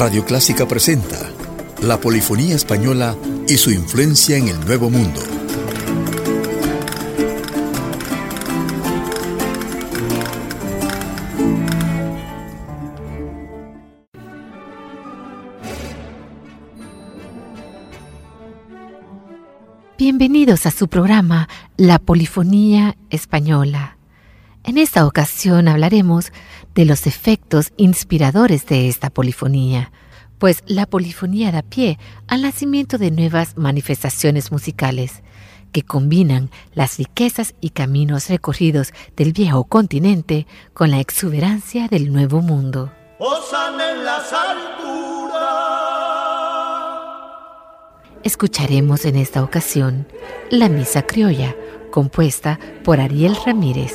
Radio Clásica presenta la polifonía española y su influencia en el Nuevo Mundo. Bienvenidos a su programa La Polifonía Española. En esta ocasión hablaremos de los efectos inspiradores de esta polifonía, pues la polifonía da pie al nacimiento de nuevas manifestaciones musicales que combinan las riquezas y caminos recorridos del viejo continente con la exuberancia del nuevo mundo. en las alturas. Escucharemos en esta ocasión la Misa Criolla, compuesta por Ariel Ramírez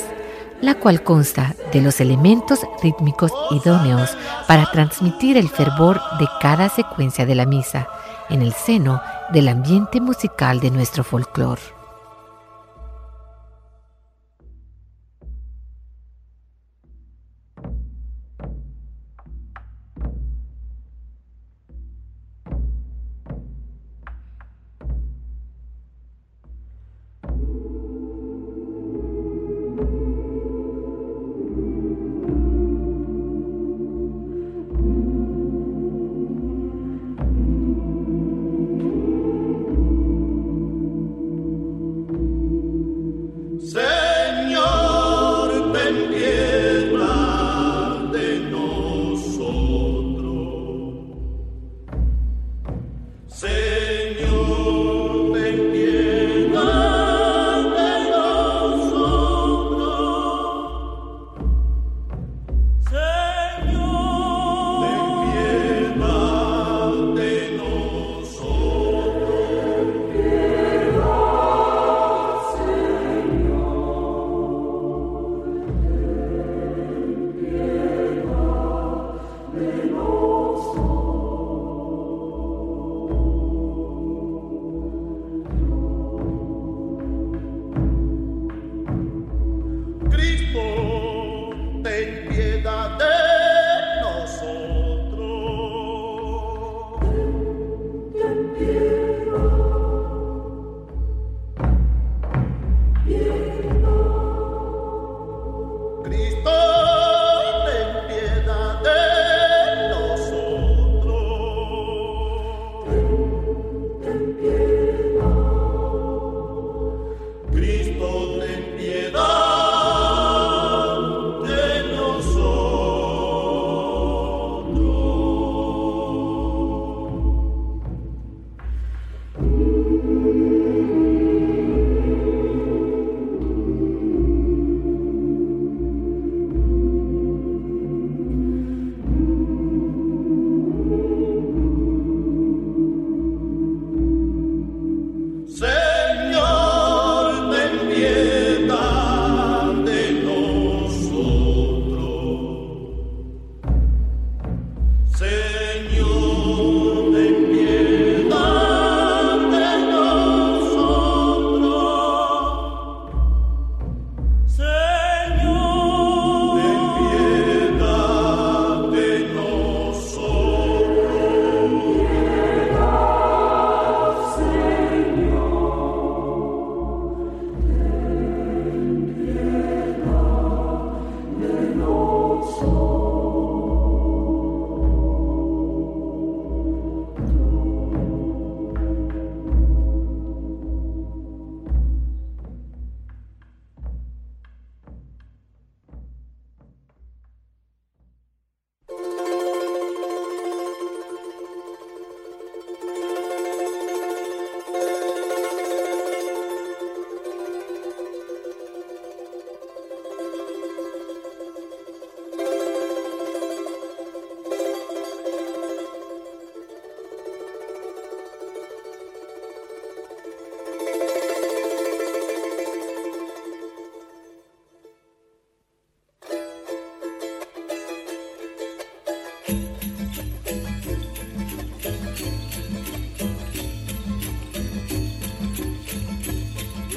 la cual consta de los elementos rítmicos idóneos para transmitir el fervor de cada secuencia de la misa en el seno del ambiente musical de nuestro folclore. Say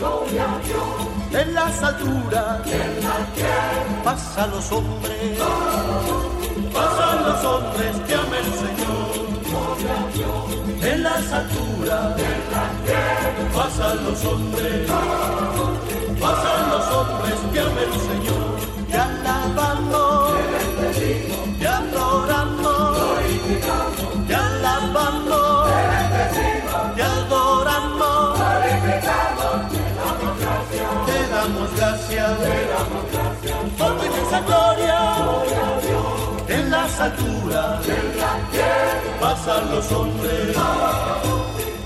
En las alturas, pasan los hombres, pasan los hombres que el Señor. En las alturas, pasan los hombres, pasan los hombres que amen el Señor. Te damos gracias, por tu inmensa gloria, en las alturas, pasan los hombres,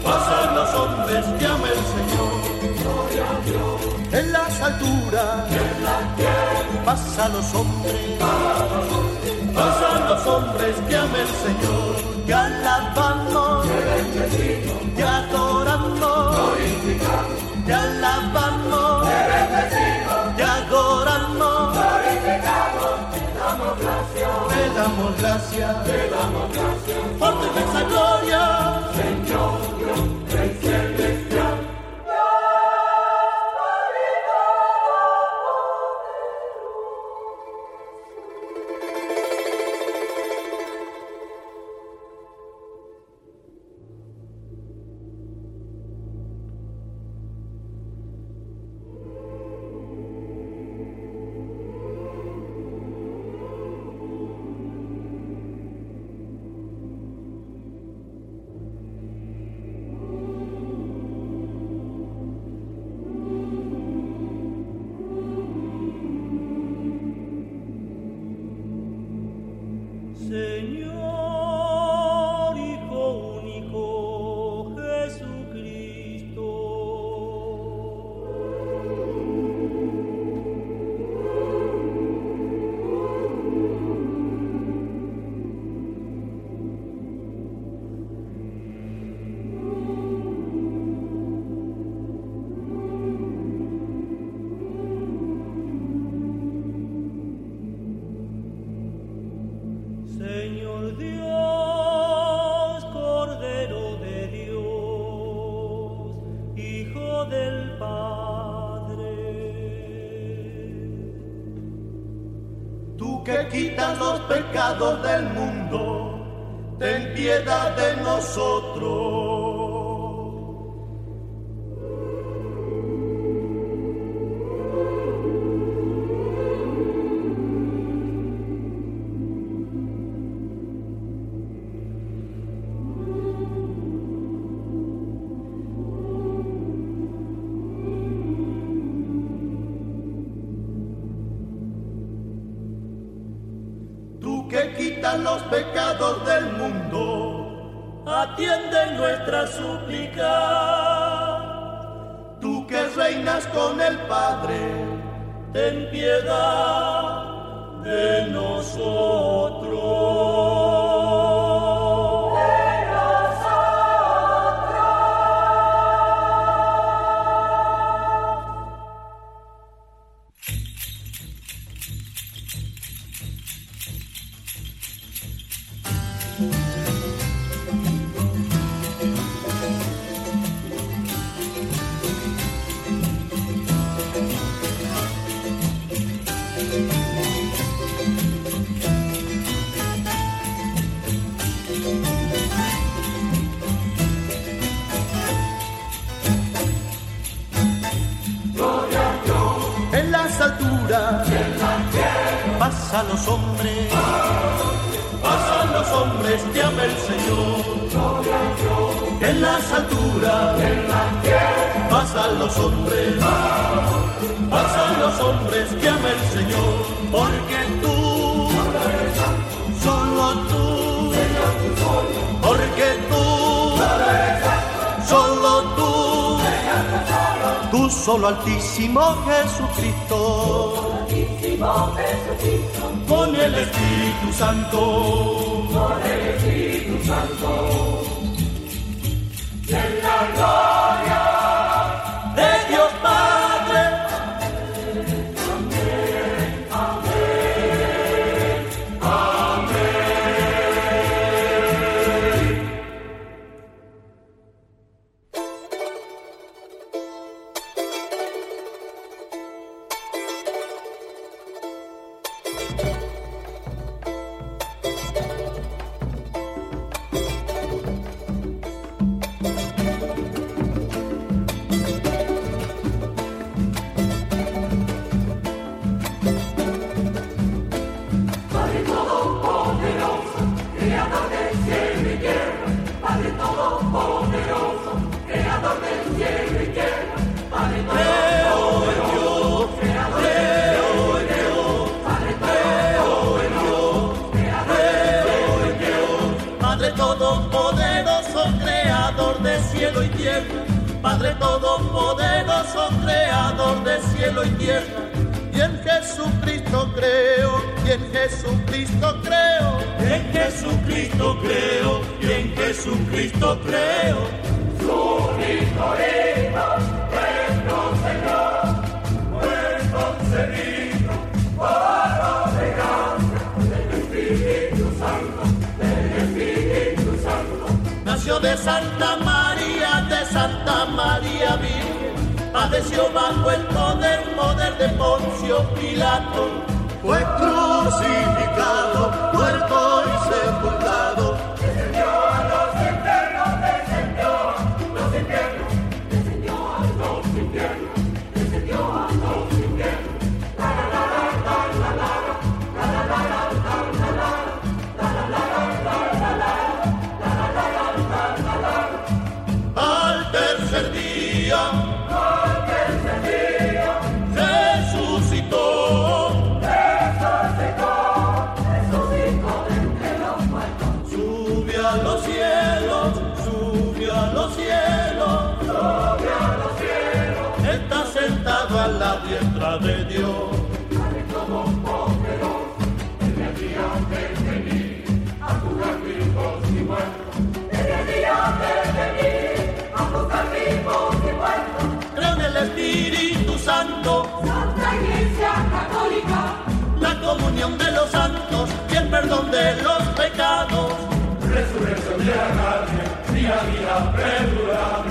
pasan los hombres aman el Señor. En las alturas, pasan los hombres, pasan los hombres aman el Señor. Te alabamos, te adoramos, te alabamos, damos gracias, te damos gracias por tu inmensa gloria. Quitas los pecados del mundo, ten piedad de nosotros. Los pecados del mundo, atiende nuestra súplica. Tú que reinas con el Padre, ten piedad de nosotros. Los hombres, pasan los hombres que ama el Señor. En las alturas, pasan los hombres, pasan los hombres que ama el Señor. Porque tú, solo tú, porque tú, solo tú, tú solo altísimo Jesucristo. Con el Espíritu Santo. Con el Espíritu Santo. Creador de cielo y tierra. Y en Jesucristo creo, y en Jesucristo creo, y en Jesucristo creo, y en Jesucristo creo. Su Cristo Hijo, nuestro Señor, fue concebido por de gracia del Espíritu Santo, del Espíritu Santo. Nació de Santa padeció bajo el poder, poder de Poncio Pilato. Fue crucificado, muerto y sepultado. Descendió a los infiernos, descendió a los infiernos, descendió a los infiernos, perdón de los pecados. resurrección de la carne, día a día perdurable.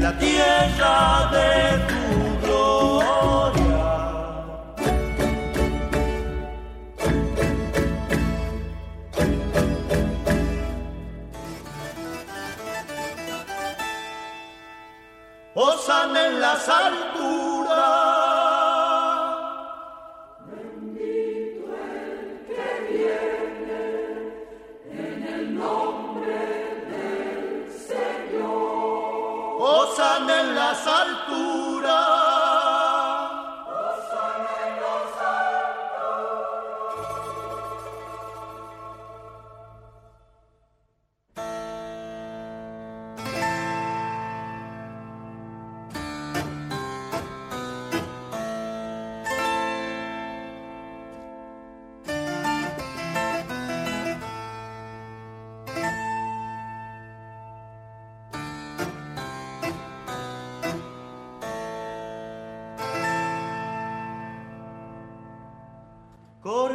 La tierra de tu gloria. Osan en las alturas.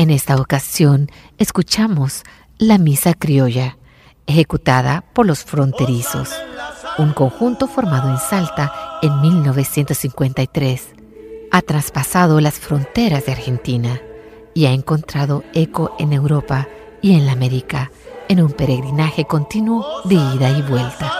En esta ocasión escuchamos la Misa Criolla, ejecutada por los Fronterizos, un conjunto formado en Salta en 1953. Ha traspasado las fronteras de Argentina y ha encontrado eco en Europa y en la América en un peregrinaje continuo de ida y vuelta.